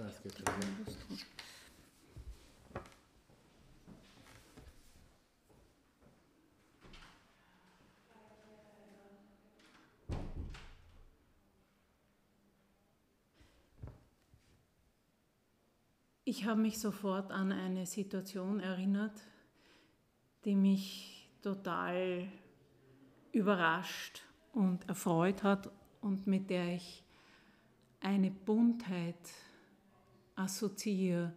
Das geht schon. Ja. Ich habe mich sofort an eine Situation erinnert, die mich total überrascht und erfreut hat und mit der ich eine Buntheit assoziiere.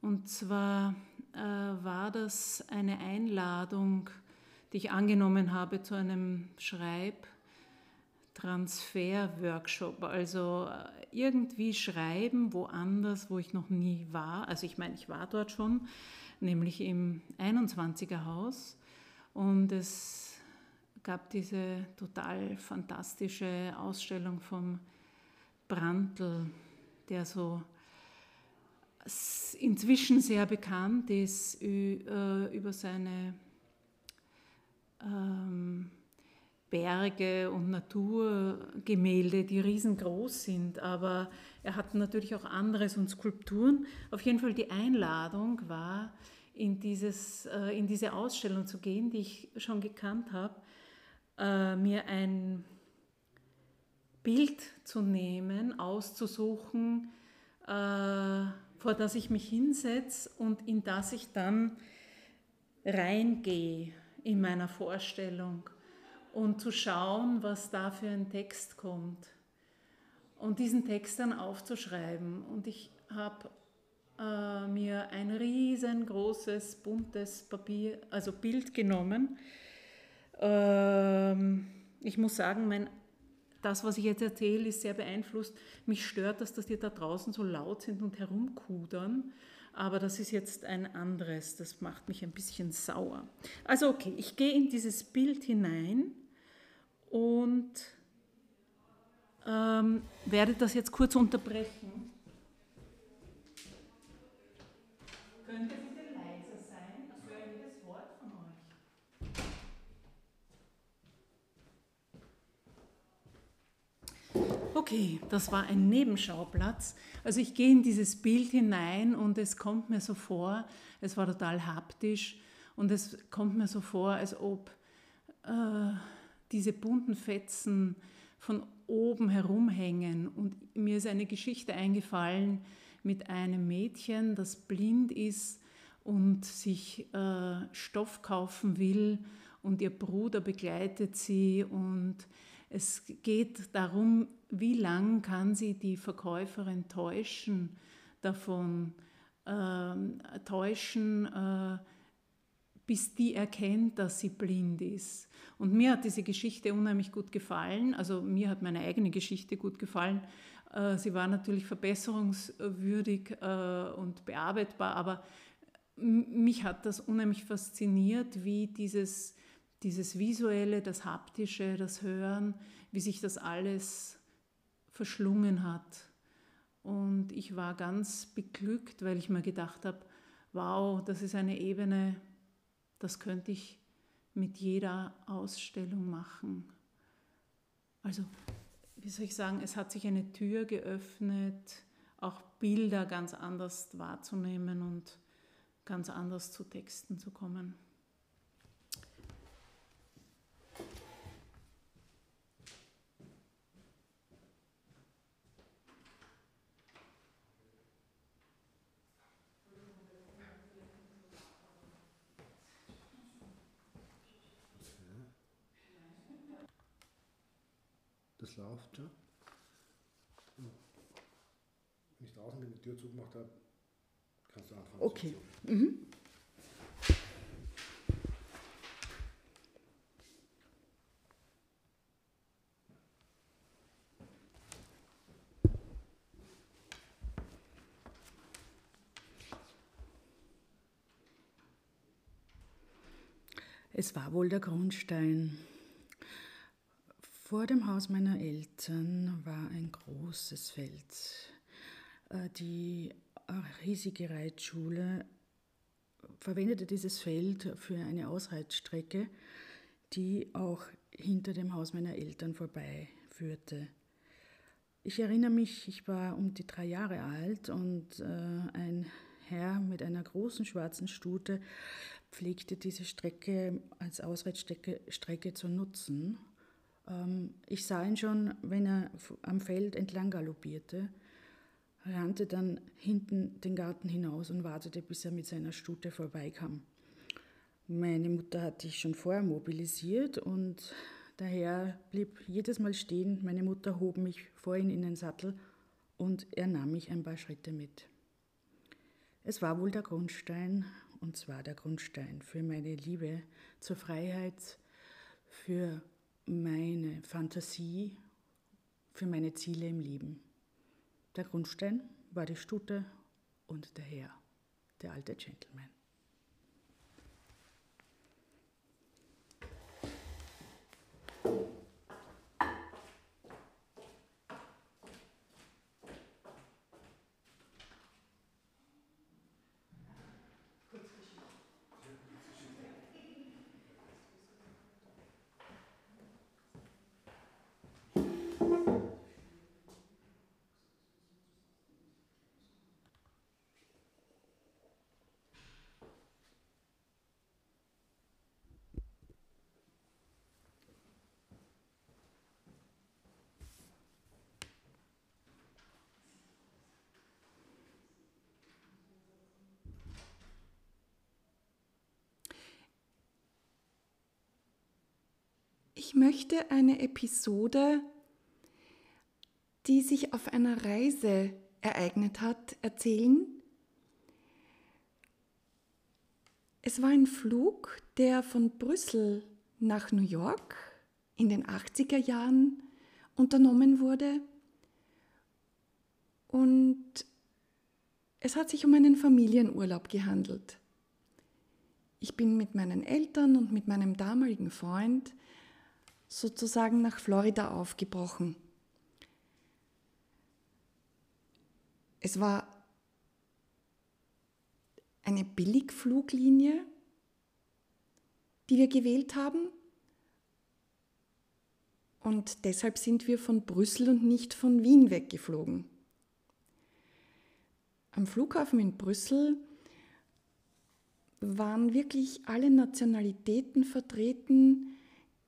Und zwar äh, war das eine Einladung, die ich angenommen habe zu einem Schreib- Transfer-Workshop, also äh, irgendwie schreiben woanders, wo ich noch nie war. Also ich meine, ich war dort schon, nämlich im 21er Haus und es gab diese total fantastische Ausstellung vom Brandl, der so inzwischen sehr bekannt ist äh, über seine ähm, Berge und Naturgemälde, die riesengroß sind, aber er hat natürlich auch anderes und Skulpturen. Auf jeden Fall die Einladung war, in, dieses, äh, in diese Ausstellung zu gehen, die ich schon gekannt habe, äh, mir ein Bild zu nehmen, auszusuchen, vor das ich mich hinsetze und in das ich dann reingehe in meiner Vorstellung und zu schauen, was da für ein Text kommt. Und diesen Text dann aufzuschreiben. Und ich habe äh, mir ein riesengroßes, buntes Papier, also Bild genommen. Ähm, ich muss sagen, mein, das, was ich jetzt erzähle, ist sehr beeinflusst. Mich stört, dass, dass die da draußen so laut sind und herumkudern. Aber das ist jetzt ein anderes, das macht mich ein bisschen sauer. Also okay, ich gehe in dieses Bild hinein und ähm, werde das jetzt kurz unterbrechen. Könnte bitte leiser sein? Ich höre jedes Wort von euch. Okay, das war ein Nebenschauplatz. Also ich gehe in dieses Bild hinein und es kommt mir so vor, es war total haptisch und es kommt mir so vor, als ob äh, diese bunten Fetzen von oben herumhängen. Und mir ist eine Geschichte eingefallen mit einem Mädchen, das blind ist und sich äh, Stoff kaufen will und ihr Bruder begleitet sie und es geht darum, wie lang kann sie die Verkäuferin täuschen, davon äh, täuschen, äh, bis die erkennt, dass sie blind ist. Und mir hat diese Geschichte unheimlich gut gefallen. Also mir hat meine eigene Geschichte gut gefallen. Äh, sie war natürlich verbesserungswürdig äh, und bearbeitbar, aber mich hat das unheimlich fasziniert, wie dieses, dieses Visuelle, das Haptische, das Hören, wie sich das alles verschlungen hat. Und ich war ganz beglückt, weil ich mir gedacht habe, wow, das ist eine Ebene, das könnte ich mit jeder Ausstellung machen. Also, wie soll ich sagen, es hat sich eine Tür geöffnet, auch Bilder ganz anders wahrzunehmen und ganz anders zu Texten zu kommen. das läuft schon. Wenn ich draußen bin, die Tür zugemacht habe, kannst du anfangen. Okay. Mhm. Es war wohl der Grundstein. Vor dem Haus meiner Eltern war ein großes Feld. Äh, die riesige Reitschule verwendete dieses Feld für eine Ausreitstrecke, die auch hinter dem Haus meiner Eltern vorbei führte. ich erinnere mich, ich war um die drei Jahre alt und äh, ein Herr mit einer großen schwarzen Stute pflegte diese Strecke als Ausreitstrecke Strecke zu nutzen. Ähm, ich sah ihn schon, wenn er am Feld entlang galoppierte, rannte dann hinten den Garten hinaus und wartete, bis er mit seiner Stute vorbeikam. Meine Mutter hatte ich schon vorher mobilisiert und daher blieb jedes Mal stehen. Meine Mutter hob mich vor ihn in den Sattel und er nahm mich ein paar Schritte mit. Es war wohl der Grundstein, und zwar der Grundstein für meine Liebe zur Freiheit, für meine Fantasie, für meine Ziele im Leben. Der Grundstein war die Stute und der Herr, der alte Gentleman. Möchte eine Episode, die sich auf einer Reise ereignet hat, erzählen. Es war ein Flug, der von Brüssel nach New York in den 80er Jahren unternommen wurde. Und es hat sich um einen Familienurlaub gehandelt. Ich bin mit meinen Eltern und mit meinem damaligen Freund sozusagen nach Florida aufgebrochen. Es war eine Billigfluglinie, die wir gewählt haben. Und deshalb sind wir von Brüssel und nicht von Wien weggeflogen. Am Flughafen in Brüssel waren wirklich alle Nationalitäten vertreten,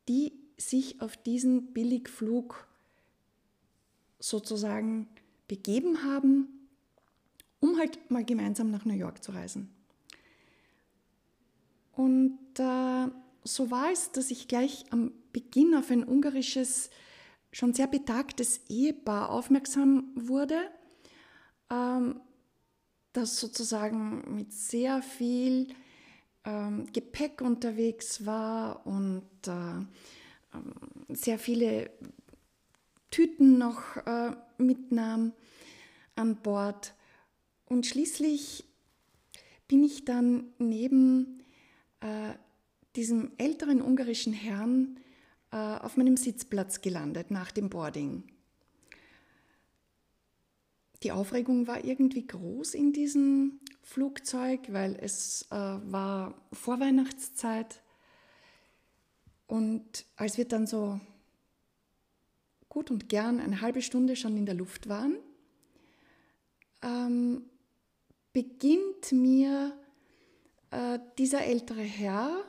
die sich auf diesen Billigflug sozusagen begeben haben, um halt mal gemeinsam nach New York zu reisen. Und äh, so war es, dass ich gleich am Beginn auf ein ungarisches, schon sehr betagtes Ehepaar aufmerksam wurde, ähm, das sozusagen mit sehr viel ähm, Gepäck unterwegs war und äh, sehr viele Tüten noch äh, mitnahm an Bord. Und schließlich bin ich dann neben äh, diesem älteren ungarischen Herrn äh, auf meinem Sitzplatz gelandet nach dem Boarding. Die Aufregung war irgendwie groß in diesem Flugzeug, weil es äh, war Vorweihnachtszeit und als wir dann so gut und gern eine halbe Stunde schon in der Luft waren, ähm, beginnt mir äh, dieser ältere Herr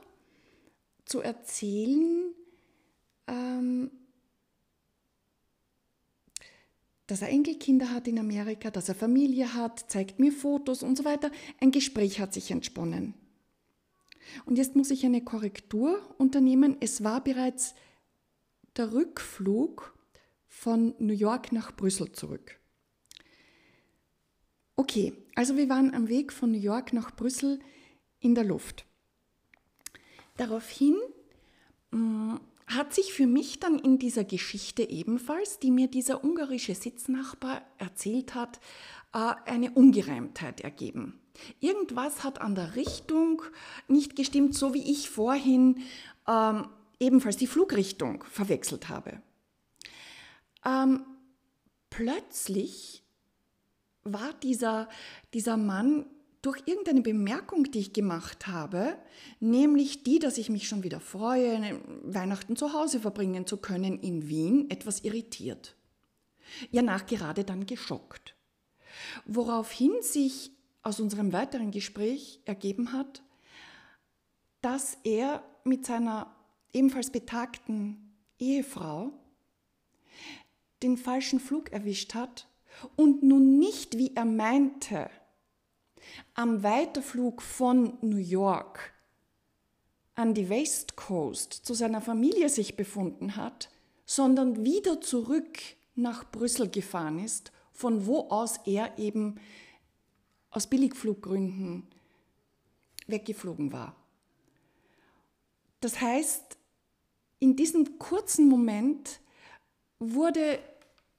zu erzählen, ähm, dass er Enkelkinder hat in Amerika, dass er Familie hat, zeigt mir Fotos und so weiter. Ein Gespräch hat sich entsponnen. Und jetzt muss ich eine Korrektur unternehmen. Es war bereits der Rückflug von New York nach Brüssel zurück. Okay, also wir waren am Weg von New York nach Brüssel in der Luft. Daraufhin mm, hat sich für mich dann in dieser Geschichte ebenfalls, die mir dieser ungarische Sitznachbar erzählt hat, äh, eine Ungereimtheit ergeben. Irgendwas hat an der Richtung nicht gestimmt, so wie ich vorhin ähm, ebenfalls die Flugrichtung verwechselt habe. Ähm, plötzlich war dieser, dieser Mann durch irgendeine Bemerkung, die ich gemacht habe, nämlich die, dass ich mich schon wieder freue, Weihnachten zu Hause verbringen zu können in Wien, etwas irritiert. ja nachgerade dann geschockt. Woraufhin sich aus unserem weiteren Gespräch ergeben hat, dass er mit seiner ebenfalls betagten Ehefrau den falschen Flug erwischt hat und nun nicht, wie er meinte, am Weiterflug von New York an die West Coast zu seiner Familie sich befunden hat, sondern wieder zurück nach Brüssel gefahren ist, von wo aus er eben aus Billigfluggründen weggeflogen war. Das heißt, in diesem kurzen Moment wurde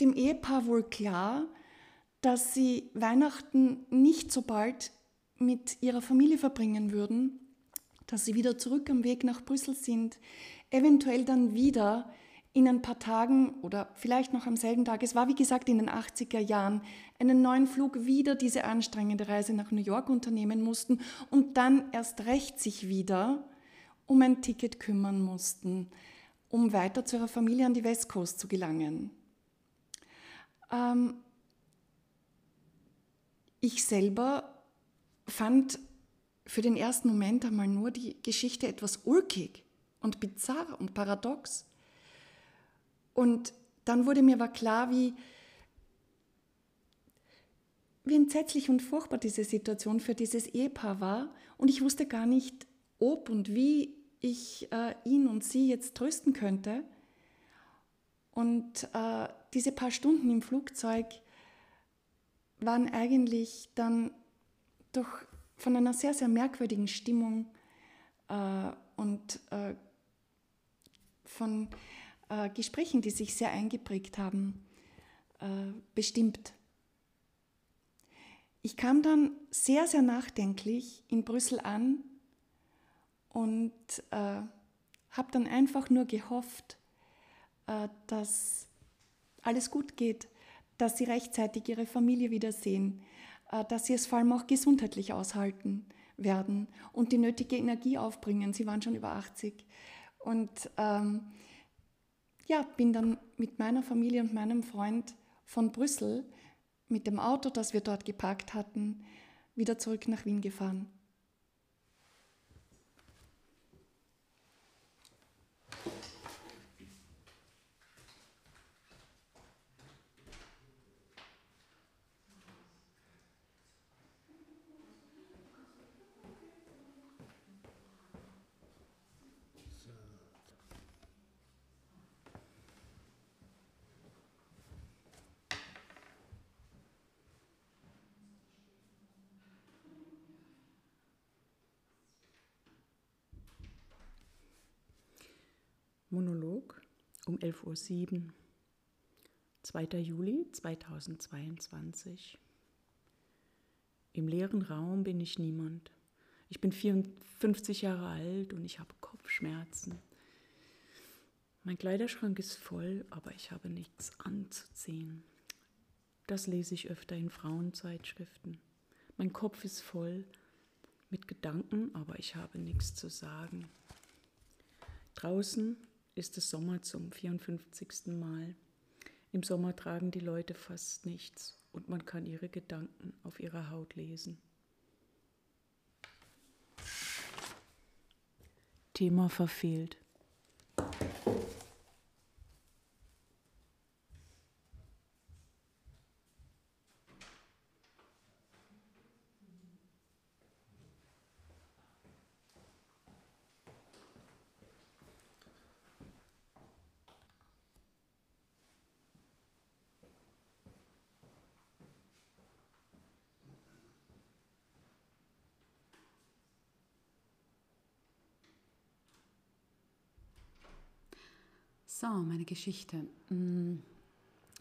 dem Ehepaar wohl klar, dass sie Weihnachten nicht so bald mit ihrer Familie verbringen würden, dass sie wieder zurück am Weg nach Brüssel sind, eventuell dann wieder in ein paar Tagen oder vielleicht noch am selben Tag, es war wie gesagt in den 80er Jahren, einen neuen Flug wieder diese anstrengende Reise nach New York unternehmen mussten und dann erst recht sich wieder um ein Ticket kümmern mussten, um weiter zu ihrer Familie an die West Coast zu gelangen. Ähm, ich selber fand für den ersten Moment einmal nur die Geschichte etwas ulkig und bizarr und paradox. Und dann wurde mir aber klar, wie, wie entsetzlich und furchtbar diese Situation für dieses Ehepaar war. Und ich wusste gar nicht, ob und wie ich äh, ihn und sie jetzt trösten könnte. Und äh, diese paar Stunden im Flugzeug waren eigentlich dann doch von einer sehr, sehr merkwürdigen Stimmung äh, und äh, von äh, Gesprächen, die sich sehr eingeprägt haben, äh, bestimmt. Ich kam dann sehr, sehr nachdenklich in Brüssel an und äh, habe dann einfach nur gehofft, äh, dass alles gut geht, dass sie rechtzeitig ihre Familie wiedersehen, äh, dass sie es vor allem auch gesundheitlich aushalten werden und die nötige Energie aufbringen. Sie waren schon über 80. Und ähm, ja, bin dann mit meiner Familie und meinem Freund von Brüssel mit dem Auto, das wir dort geparkt hatten, wieder zurück nach Wien gefahren. Monolog um 11.07 Uhr, 2. Juli 2022. Im leeren Raum bin ich niemand. Ich bin 54 Jahre alt und ich habe Kopfschmerzen. Mein Kleiderschrank ist voll, aber ich habe nichts anzuziehen. Das lese ich öfter in Frauenzeitschriften. Mein Kopf ist voll mit Gedanken, aber ich habe nichts zu sagen. Draußen ist es Sommer zum 54. Mal. Im Sommer tragen die Leute fast nichts und man kann ihre Gedanken auf ihrer Haut lesen. Thema verfehlt. So, meine Geschichte. Mm,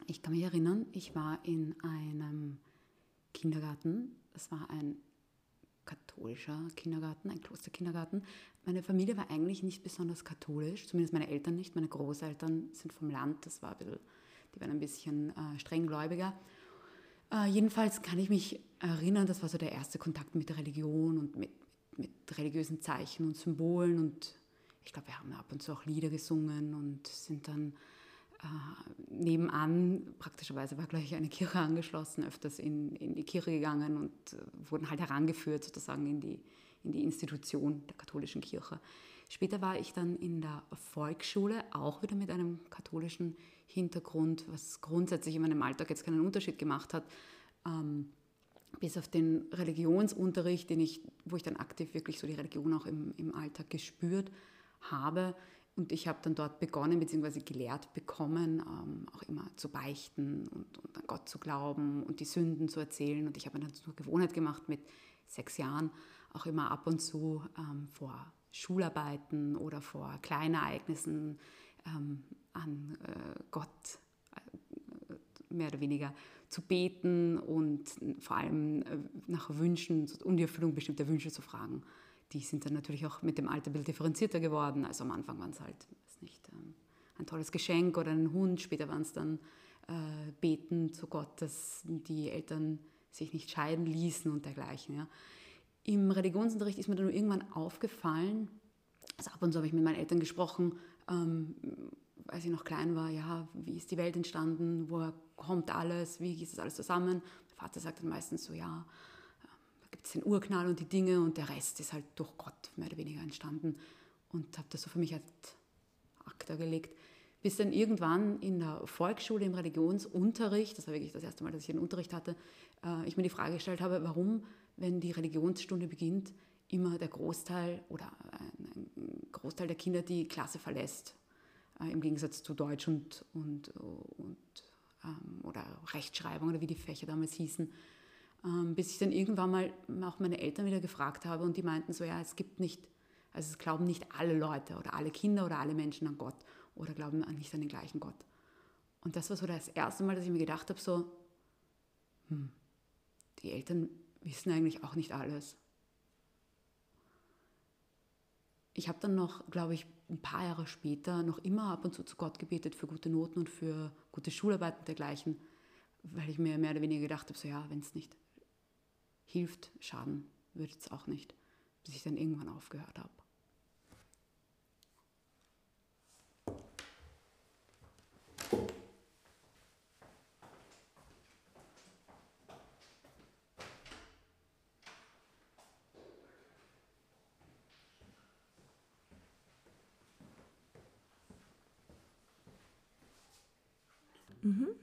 ich kann mich erinnern, ich war in einem Kindergarten. Das war ein katholischer Kindergarten, ein Klosterkindergarten. Meine Familie war eigentlich nicht besonders katholisch, zumindest meine Eltern nicht. Meine Großeltern sind vom Land, das war ein bisschen, die waren ein bisschen äh, strenggläubiger. Äh, jedenfalls kann ich mich erinnern, das war so der erste Kontakt mit der Religion und mit, mit religiösen Zeichen und Symbolen und ich glaube, wir haben ab und zu auch Lieder gesungen und sind dann äh, nebenan, praktischerweise war gleich eine Kirche angeschlossen, öfters in, in die Kirche gegangen und äh, wurden halt herangeführt sozusagen in die, in die Institution der katholischen Kirche. Später war ich dann in der Volksschule, auch wieder mit einem katholischen Hintergrund, was grundsätzlich in meinem Alltag jetzt keinen Unterschied gemacht hat. Ähm, bis auf den Religionsunterricht, den ich, wo ich dann aktiv wirklich so die Religion auch im, im Alltag gespürt habe. Und ich habe dann dort begonnen, beziehungsweise gelehrt bekommen, ähm, auch immer zu beichten und, und, an Gott zu glauben und die Sünden zu erzählen. Und ich habe dann zur Gewohnheit gemacht, mit sechs Jahren auch immer ab und zu ähm, vor Schularbeiten oder vor Kleinereignissen ähm, an äh, Gott äh, mehr oder weniger zu beten und vor allem äh, nach Wünschen, die Erfüllung bestimmter Wünsche zu fragen. Die sind dann natürlich auch mit dem Alter bisschen differenzierter geworden. Also am Anfang waren es halt, weiß nicht, ähm, ein tolles Geschenk oder ein Hund. Später waren es dann äh, Beten zu Gott, dass die Eltern sich nicht scheiden ließen und dergleichen. Ja. Im Religionsunterricht ist mir dann irgendwann aufgefallen, also ab und zu habe ich mit meinen Eltern gesprochen, ähm, als ich noch klein war, ja, wie ist die Welt entstanden, woher kommt alles, wie ist das alles zusammen? Mein Vater sagt dann meistens so, ja, gibt es den Urknall und die Dinge und der Rest ist halt durch Gott mehr oder weniger entstanden und habe das so für mich als Akta gelegt. Bis dann irgendwann in der Volksschule im Religionsunterricht, das war wirklich das erste Mal, dass ich einen Unterricht hatte, äh, ich mir die Frage gestellt habe, warum wenn die Religionsstunde beginnt, immer der Großteil oder ein Großteil der Kinder die Klasse verlässt, äh, im Gegensatz zu Deutsch und, und, und ähm, oder Rechtschreibung oder wie die Fächer damals hießen. Ähm, bis ich dann irgendwann mal auch meine Eltern wieder gefragt habe und die meinten so, ja, es gibt nicht, also es glauben nicht alle Leute oder alle Kinder oder alle Menschen an Gott oder glauben nicht an den gleichen Gott. Und das war so das erste Mal, dass ich mir gedacht habe, so, hm, die Eltern wissen eigentlich auch nicht alles. Ich habe dann noch, glaube ich, ein paar Jahre später noch immer ab und zu zu Gott gebetet für gute Noten und für gute Schularbeiten und dergleichen, weil ich mir mehr oder weniger gedacht habe, so ja, wenn es nicht hilft, schaden würde es auch nicht, bis ich dann irgendwann aufgehört habe. Mhm.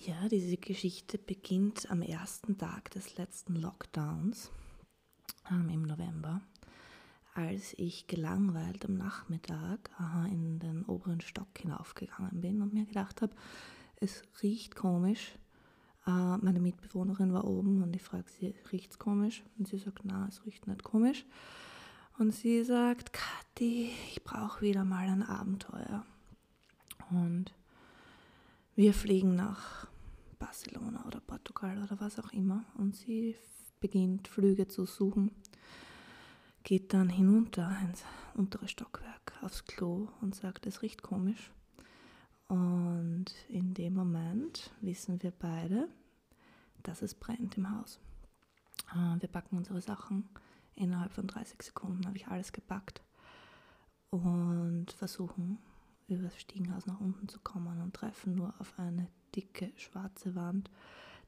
Ja, diese Geschichte beginnt am ersten Tag des letzten Lockdowns ähm, im November, als ich gelangweilt am Nachmittag äh, in den oberen Stock hinaufgegangen bin und mir gedacht habe, es riecht komisch. Äh, meine Mitbewohnerin war oben und ich frage sie, riecht es komisch? Und sie sagt, na, es riecht nicht komisch. Und sie sagt, Kathi, ich brauche wieder mal ein Abenteuer. Und wir fliegen nach Barcelona oder Portugal oder was auch immer. Und sie beginnt Flüge zu suchen, geht dann hinunter ins untere Stockwerk aufs Klo und sagt, es riecht komisch. Und in dem Moment wissen wir beide, dass es brennt im Haus. Äh, wir packen unsere Sachen. Innerhalb von 30 Sekunden habe ich alles gepackt und versuchen über das Stiegenhaus nach unten zu kommen und treffen nur auf eine dicke schwarze Wand,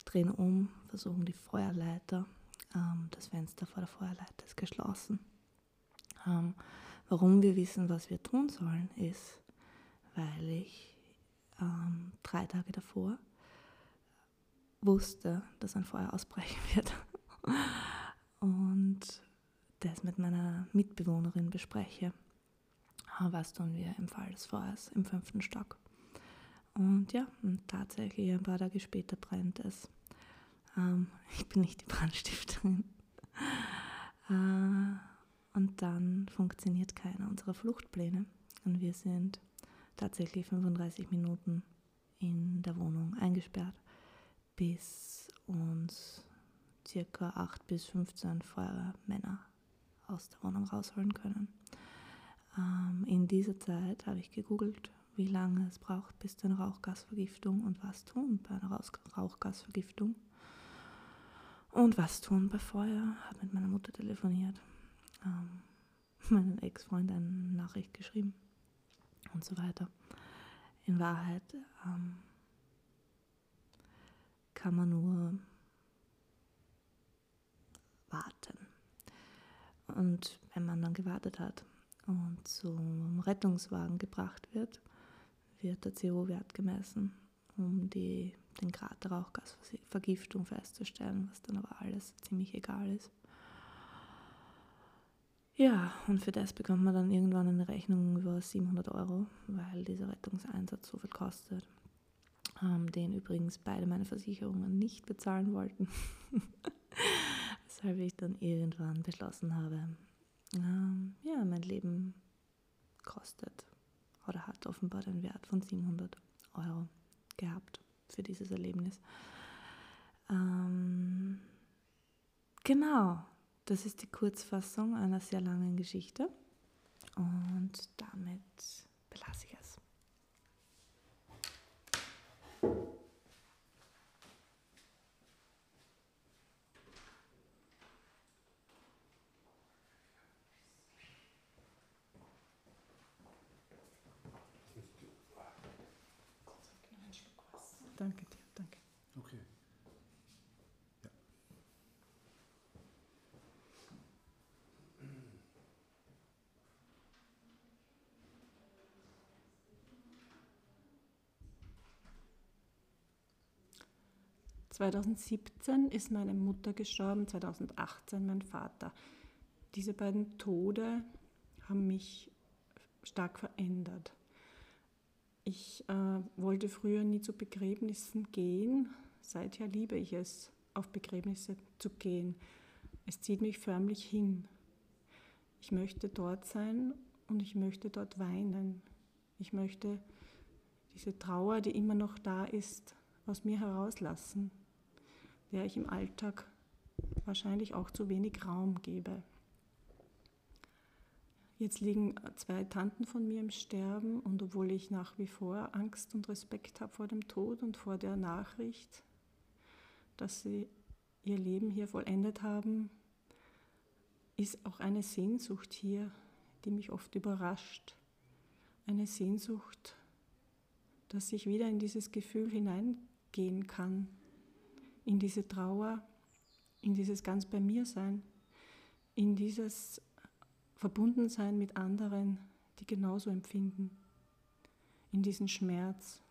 drehen um, versuchen die Feuerleiter. Ähm, das Fenster vor der Feuerleiter ist geschlossen. Ähm, warum wir wissen, was wir tun sollen, ist, weil ich ähm, drei Tage davor wusste, dass ein Feuer ausbrechen wird. Und das mit meiner Mitbewohnerin bespreche. Ah, was tun wir im Fall des Feuers im fünften Stock? Und ja, und tatsächlich ein paar Tage später brennt es. Ähm, ich bin nicht die Brandstifterin. äh, und dann funktioniert keiner unserer Fluchtpläne. Und wir sind tatsächlich 35 Minuten in der Wohnung eingesperrt, bis uns circa 8 bis 15 Feuermänner aus der Wohnung rausholen können. Ähm, in dieser Zeit habe ich gegoogelt, wie lange es braucht bis zu einer Rauchgasvergiftung und was tun bei einer Rauchgasvergiftung. Und was tun bei Feuer? Habe mit meiner Mutter telefoniert, ähm, meinen Ex-Freund eine Nachricht geschrieben und so weiter. In Wahrheit ähm, kann man nur warten. Und wenn man dann gewartet hat und zum Rettungswagen gebracht wird, wird der CO-Wert gemessen, um die, den Grad der Rauchgasvergiftung festzustellen, was dann aber alles ziemlich egal ist. Ja, und für das bekommt man dann irgendwann eine Rechnung über 700 Euro, weil dieser Rettungseinsatz so viel kostet, ähm, den übrigens beide meine Versicherungen nicht bezahlen wollten. Weshalb ich dann irgendwann beschlossen habe, ähm, ja, mein Leben kostet oder hat offenbar den Wert von 700 Euro gehabt für dieses Erlebnis. Ähm, genau, das ist die Kurzfassung einer sehr langen Geschichte und damit belasse ich es. 2017 ist meine Mutter gestorben, 2018 mein Vater. Diese beiden Tode haben mich stark verändert. Ich äh, wollte früher nie zu Begräbnissen gehen. Seither liebe ich es, auf Begräbnisse zu gehen. Es zieht mich förmlich hin. Ich möchte dort sein und ich möchte dort weinen. Ich möchte diese Trauer, die immer noch da ist, aus mir herauslassen der ich im Alltag wahrscheinlich auch zu wenig Raum gebe. Jetzt liegen zwei Tanten von mir im Sterben und obwohl ich nach wie vor Angst und Respekt habe vor dem Tod und vor der Nachricht, dass sie ihr Leben hier vollendet haben, ist auch eine Sehnsucht hier, die mich oft überrascht. Eine Sehnsucht, dass ich wieder in dieses Gefühl hineingehen kann, in diese Trauer, in dieses ganz bei mir sein, in dieses Verbundensein mit anderen, die genauso empfinden, in diesen Schmerz.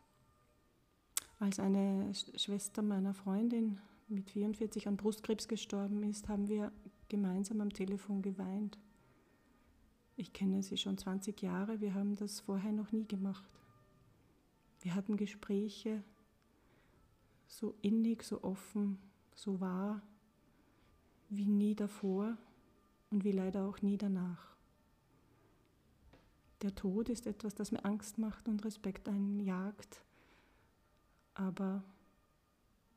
Als eine Schwester meiner Freundin mit 44 an Brustkrebs gestorben ist, haben wir gemeinsam am Telefon geweint. Ich kenne sie schon 20 Jahre, wir haben das vorher noch nie gemacht. Wir hatten Gespräche, so innig, so offen, so wahr wie nie davor und wie leider auch nie danach. Der Tod ist etwas, das mir Angst macht und Respekt einjagt, aber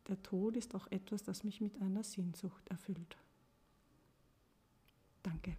der Tod ist auch etwas, das mich mit einer Sehnsucht erfüllt. Danke.